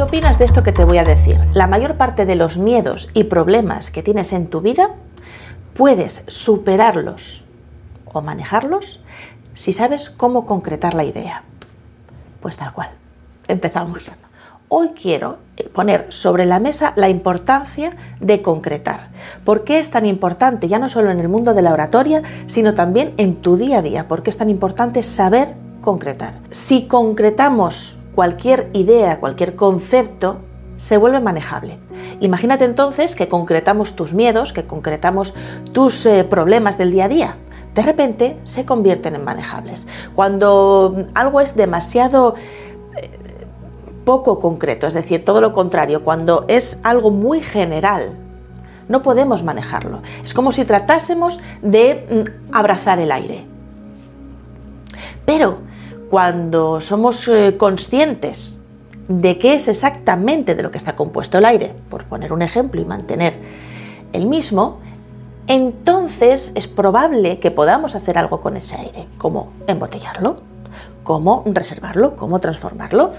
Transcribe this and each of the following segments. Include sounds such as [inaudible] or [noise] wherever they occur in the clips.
¿qué opinas de esto que te voy a decir? La mayor parte de los miedos y problemas que tienes en tu vida puedes superarlos o manejarlos si sabes cómo concretar la idea. Pues tal cual. Empezamos. Hoy quiero poner sobre la mesa la importancia de concretar. ¿Por qué es tan importante, ya no solo en el mundo de la oratoria, sino también en tu día a día? ¿Por qué es tan importante saber concretar? Si concretamos cualquier idea, cualquier concepto, se vuelve manejable. Imagínate entonces que concretamos tus miedos, que concretamos tus eh, problemas del día a día. De repente se convierten en manejables. Cuando algo es demasiado poco concreto, es decir, todo lo contrario, cuando es algo muy general, no podemos manejarlo. Es como si tratásemos de mm, abrazar el aire. Pero cuando somos eh, conscientes de qué es exactamente de lo que está compuesto el aire, por poner un ejemplo y mantener el mismo, entonces es probable que podamos hacer algo con ese aire, como embotellarlo, como reservarlo, como transformarlo.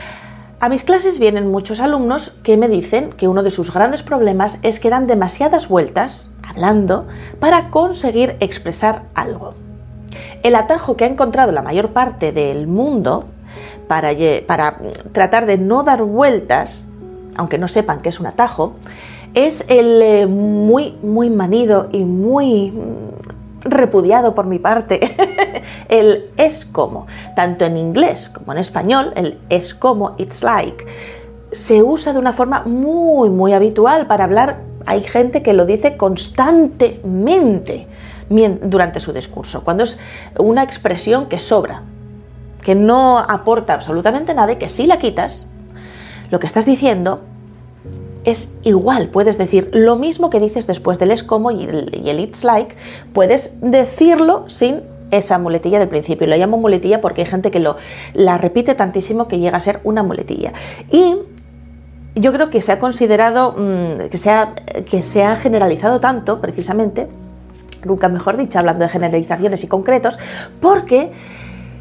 A mis clases vienen muchos alumnos que me dicen que uno de sus grandes problemas es que dan demasiadas vueltas, hablando, para conseguir expresar algo. El atajo que ha encontrado la mayor parte del mundo para, para tratar de no dar vueltas, aunque no sepan que es un atajo, es el eh, muy, muy manido y muy repudiado por mi parte [laughs] el es como, tanto en inglés como en español, el es como, it's like, se usa de una forma muy, muy habitual para hablar. Hay gente que lo dice constantemente durante su discurso, cuando es una expresión que sobra, que no aporta absolutamente nada y que si la quitas, lo que estás diciendo es igual, puedes decir lo mismo que dices después del es como y el, it's like, puedes decirlo sin esa muletilla del principio. Lo llamo muletilla porque hay gente que lo, la repite tantísimo que llega a ser una muletilla. Y yo creo que se ha considerado, mm, que, se ha, que se ha generalizado tanto, precisamente, nunca mejor dicho, hablando de generalizaciones y concretos, porque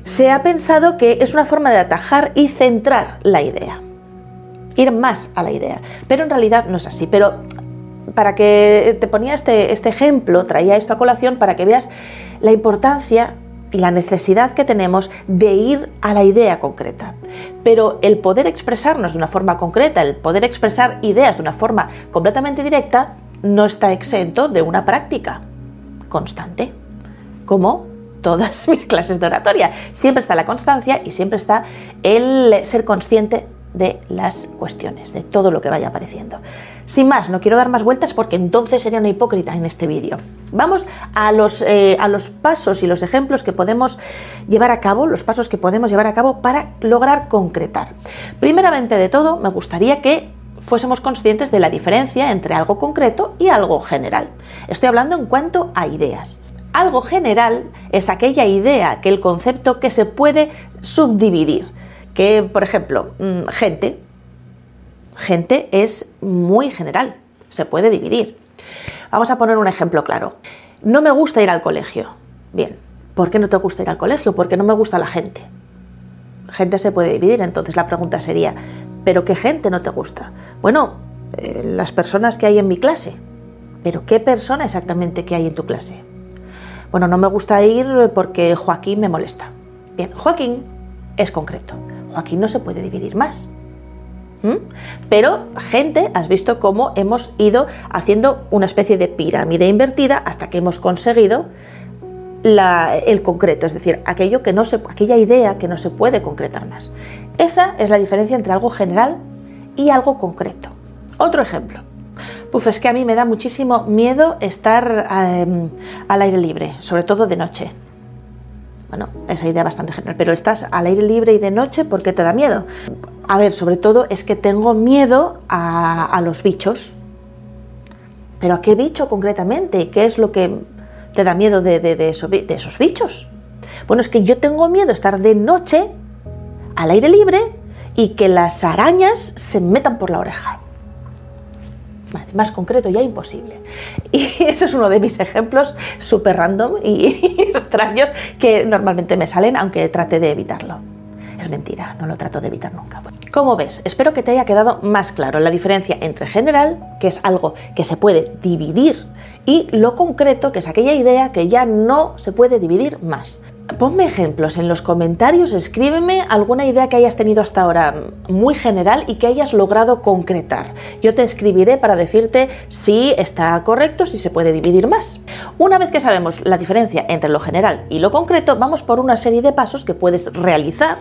se ha pensado que es una forma de atajar y centrar la idea ir más a la idea. Pero en realidad no es así. Pero para que te ponía este, este ejemplo, traía esto a colación para que veas la importancia y la necesidad que tenemos de ir a la idea concreta. Pero el poder expresarnos de una forma concreta, el poder expresar ideas de una forma completamente directa, no está exento de una práctica constante, como todas [laughs] mis clases de oratoria. Siempre está la constancia y siempre está el ser consciente de las cuestiones, de todo lo que vaya apareciendo. Sin más, no quiero dar más vueltas porque entonces sería una hipócrita en este vídeo. Vamos a los, eh, a los pasos y los ejemplos que podemos llevar a cabo, los pasos que podemos llevar a cabo para lograr concretar. Primeramente de todo, me gustaría que fuésemos conscientes de la diferencia entre algo concreto y algo general. Estoy hablando en cuanto a ideas. Algo general es aquella idea, aquel concepto que se puede subdividir que, por ejemplo, mm, gente, gente es muy general, se puede dividir. Vamos a poner un ejemplo claro. No me gusta ir al colegio. Bien, ¿por qué no te gusta ir al colegio? Porque no me gusta la gente. Gente se puede dividir, entonces la pregunta sería, ¿pero qué gente no te gusta? Bueno, eh, las personas que hay en mi clase. ¿Pero qué persona exactamente que hay en tu clase? Bueno, no me gusta ir porque Joaquín me molesta. Bien, Joaquín es concreto. Joaquín no se puede dividir más. ¿Mm? Pero gente, has visto cómo hemos ido haciendo una especie de pirámide invertida hasta que hemos conseguido el concreto, es decir, aquello que no se, aquella idea que no se puede concretar más. Esa es la diferencia entre algo general y algo concreto. Otro ejemplo. Puf, es que a mí me da muchísimo miedo estar em, al aire libre, sobre todo de noche. Bueno, esa idea bastante general, pero estás al aire libre y de noche, ¿por qué te da miedo? A ver, sobre todo es que tengo miedo a, los bichos. ¿Pero a qué bicho concretamente? ¿Qué es lo que te da miedo de, de, esos bichos? Bueno, es que yo tengo miedo de estar de noche al aire libre y que las arañas se metan por la oreja más concreto ya imposible. [laughs] Y ese es uno de mis ejemplos súper random y [laughs] extraños que normalmente me salen, aunque trate de evitarlo. Es mentira, no lo trato de evitar nunca. Como ves, espero que te haya quedado más claro la diferencia entre general, que es algo que se puede dividir, y lo concreto, que es aquella idea que ya no se puede dividir más. Ponme ejemplos en los comentarios, escríbeme alguna idea que hayas tenido hasta ahora muy general y que hayas logrado concretar. Yo te escribiré para decirte si está correcto, si se puede dividir más. Una vez que sabemos la diferencia entre lo general y lo concreto, vamos por una serie de pasos que puedes realizar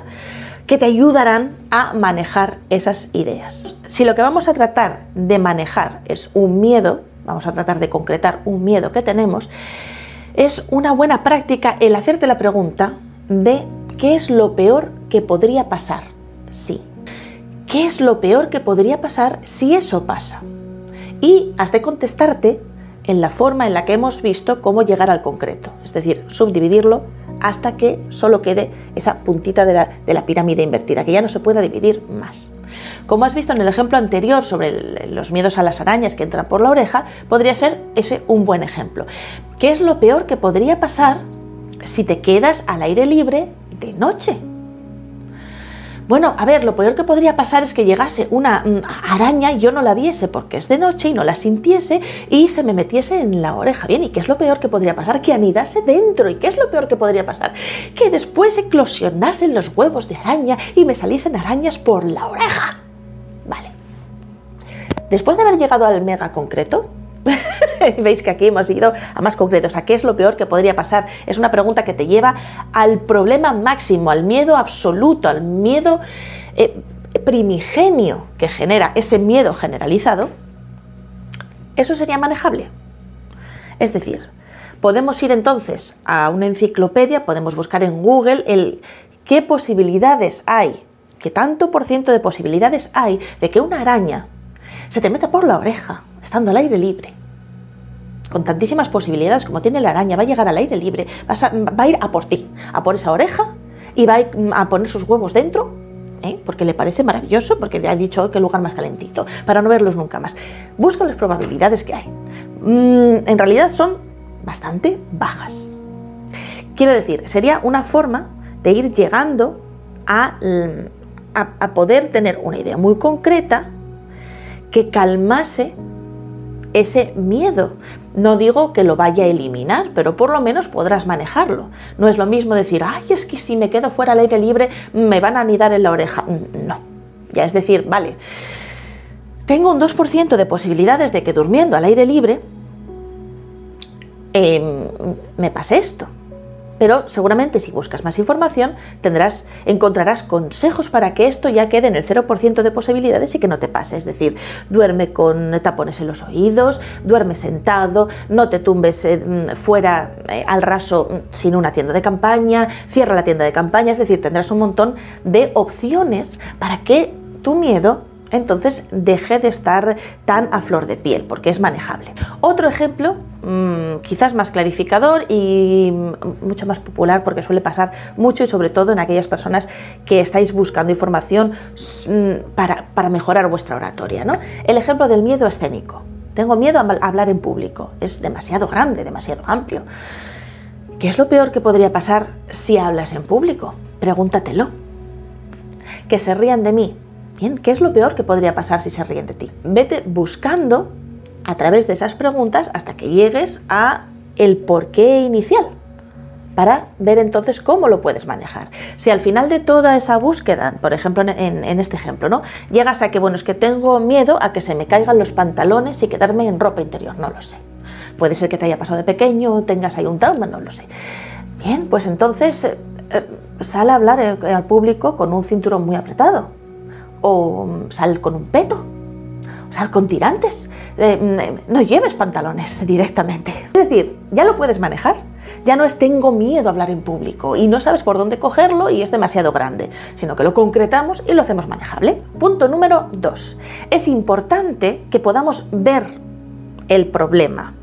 que te ayudarán a manejar esas ideas. Si lo que vamos a tratar de manejar es un miedo, vamos a tratar de concretar un miedo que tenemos, es una buena práctica el hacerte la pregunta de qué es lo peor que podría pasar. Sí. ¿Qué es lo peor que podría pasar si eso pasa? Y has de contestarte en la forma en la que hemos visto cómo llegar al concreto, es decir, subdividirlo hasta que solo quede esa puntita de la, pirámide invertida, que ya no se pueda dividir más. Como has visto en el ejemplo anterior sobre los miedos a las arañas que entran por la oreja, podría ser ese un buen ejemplo. ¿Qué es lo peor que podría pasar si te quedas al aire libre de noche? Bueno, a ver, lo peor que podría pasar es que llegase una mm, araña y yo no la viese porque es de noche y no la sintiese y se me metiese en la oreja. Bien, ¿y qué es lo peor que podría pasar? Que anidase dentro. ¿Y qué es lo peor que podría pasar? Que después eclosionasen los huevos de araña y me saliesen arañas por la oreja. Después de haber llegado al mega concreto, [laughs] Veis que aquí hemos ido a más concretos, a qué es lo peor que podría pasar. Es una pregunta que te lleva al problema máximo, al miedo absoluto, al miedo eh, primigenio que genera ese miedo generalizado. Eso sería manejable. Es decir, podemos ir entonces a una enciclopedia, podemos buscar en Google el qué posibilidades hay, qué tanto por ciento de posibilidades hay de que una araña se te meta por la oreja estando al aire libre, con tantísimas posibilidades como tiene la araña, va a llegar al aire libre, va a ir a por ti, a por esa oreja y va a, poner sus huevos dentro, ¿eh? porque le parece maravilloso, porque te ha dicho que el lugar más calentito, para no verlos nunca más. Busca las probabilidades que hay. Mm, en realidad son bastante bajas. Quiero decir, sería una forma de ir llegando a, a poder tener una idea muy concreta que calmase ese miedo. No digo que lo vaya a eliminar, pero por lo menos podrás manejarlo. No es lo mismo decir, ay, es que si me quedo fuera al aire libre me van a anidar en la oreja. No, ya es decir, vale, tengo un 2% de posibilidades de que durmiendo al aire libre em, me pase esto pero seguramente si buscas más información tendrás, encontrarás consejos para que esto ya quede en el 0% de posibilidades y que no te pase. Es decir, duerme con tapones en los oídos, duerme sentado, no te tumbes eh, fuera eh, al raso mm, sin una tienda de campaña, cierra la tienda de campaña, es decir, tendrás un montón de opciones para que tu miedo entonces deje de estar tan a flor de piel, porque es manejable. Otro ejemplo, mm, quizás más clarificador y mucho más popular, porque suele pasar mucho y sobre todo en aquellas personas que estáis buscando información mm, para, mejorar vuestra oratoria. ¿no? El ejemplo del miedo escénico. Tengo miedo a hablar en público, es demasiado grande, demasiado amplio. ¿Qué es lo peor que podría pasar si hablas en público? Pregúntatelo. Que se rían de mí, Bien, ¿qué es lo peor que podría pasar si se ríen de ti? Vete buscando a través de esas preguntas hasta que llegues a el porqué inicial para ver entonces cómo lo puedes manejar. Si al final de toda esa búsqueda, por ejemplo en, este ejemplo, ¿no? Llegas a que, bueno, es que tengo miedo a que se me caigan los pantalones y quedarme en ropa interior, no lo sé. Puede ser que te haya pasado de pequeño, tengas ahí un trauma, no lo sé. Bien, pues entonces eh, eh, sal a hablar eh, al público con un cinturón muy apretado o sal con un peto, sal con tirantes, eh, no lleves pantalones directamente. Es decir, ya lo puedes manejar. Ya no es tengo miedo a hablar en público y no sabes por dónde cogerlo y es demasiado grande, sino que lo concretamos y lo hacemos manejable. Punto número dos. Es importante que podamos ver el problema,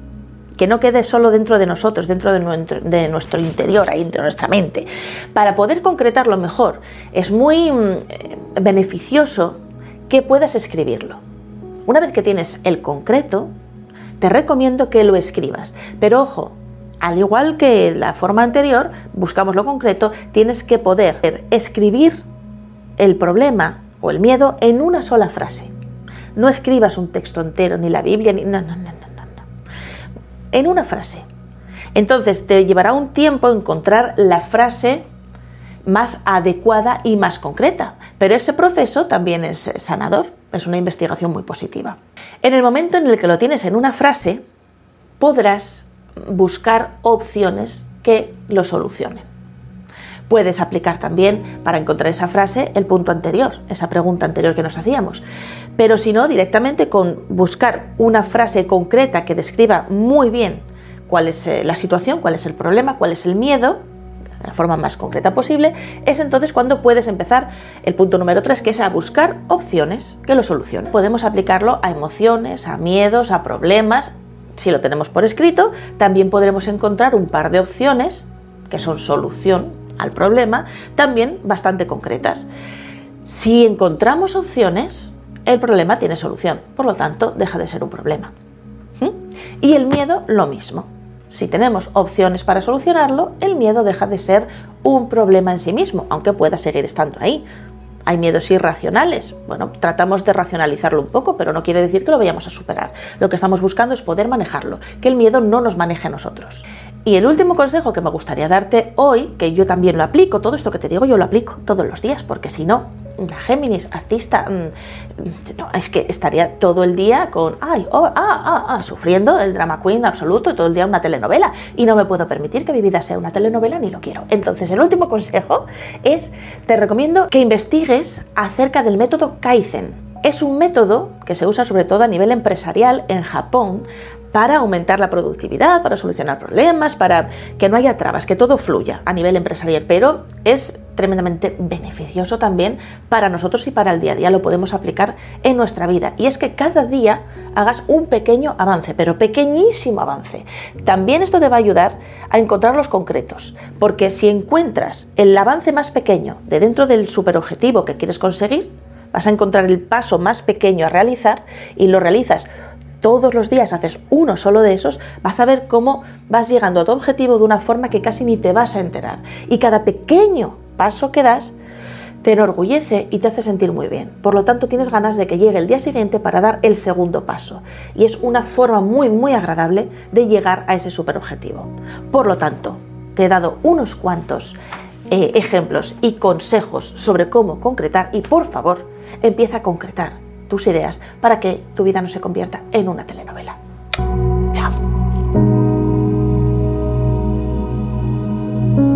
que no quede solo dentro de nosotros, dentro de nuestro, interior, ahí de nuestra mente. Para poder concretarlo mejor, es muy mm, beneficioso que puedas escribirlo. Una vez que tienes el concreto, te recomiendo que lo escribas. Pero ojo, al igual que la forma anterior, buscamos lo concreto, tienes que poder escribir el problema o el miedo en una sola frase. No escribas un texto entero, ni la Biblia, ni... No, no, no, no, no. En una frase. Entonces te llevará un tiempo encontrar la frase más adecuada y más concreta. Pero ese proceso también es sanador, es una investigación muy positiva. En el momento en el que lo tienes en una frase, podrás buscar opciones que lo solucionen. Puedes aplicar también para encontrar esa frase el punto anterior, esa pregunta anterior que nos hacíamos. Pero si no, directamente con buscar una frase concreta que describa muy bien cuál es eh, la situación, cuál es el problema, cuál es el miedo, la forma más concreta posible, es entonces cuando puedes empezar el punto número 3, que es a buscar opciones que lo solucionen. Podemos aplicarlo a emociones, a miedos, a problemas. Si lo tenemos por escrito, también podremos encontrar un par de opciones que son solución al problema, también bastante concretas. Si encontramos opciones, el problema tiene solución, por lo tanto, deja de ser un problema. ¿Mm? Y el miedo, lo mismo. Si tenemos opciones para solucionarlo, el miedo deja de ser un problema en sí mismo, aunque pueda seguir estando ahí. Hay miedos irracionales. Bueno, tratamos de racionalizarlo un poco, pero no quiere decir que lo vayamos a superar. Lo que estamos buscando es poder manejarlo, que el miedo no nos maneje a nosotros. Y el último consejo que me gustaría darte hoy, que yo también lo aplico, todo esto que te digo yo lo aplico todos los días, porque si no, la Géminis, artista, mm, es que estaría todo el día con, ay, oh, ah, ah, ah, sufriendo el drama queen absoluto todo el día una telenovela. Y no me puedo permitir que mi vida sea una telenovela ni lo quiero. Entonces, el último consejo es, te recomiendo que investigues acerca del método Kaizen. Es un método que se usa sobre todo a nivel empresarial en Japón para aumentar la productividad, para solucionar problemas, para que no haya trabas, que todo fluya a nivel empresarial, pero es tremendamente beneficioso también para nosotros y para el día a día, lo podemos aplicar en nuestra vida. Y es que cada día hagas un pequeño avance, pero pequeñísimo avance. También esto te va a ayudar a encontrar los concretos, porque si encuentras el avance más pequeño de dentro del superobjetivo que quieres conseguir, vas a encontrar el paso más pequeño a realizar y lo realizas todos los días haces uno solo de esos, vas a ver cómo vas llegando a tu objetivo de una forma que casi ni te vas a enterar. Y cada pequeño paso que das te enorgullece y te hace sentir muy bien. Por lo tanto, tienes ganas de que llegue el día siguiente para dar el segundo paso. Y es una forma muy, muy agradable de llegar a ese superobjetivo. Por lo tanto, te he dado unos cuantos eh, ejemplos y consejos sobre cómo concretar y por favor, empieza a concretar tus ideas para que tu vida no se convierta en una telenovela.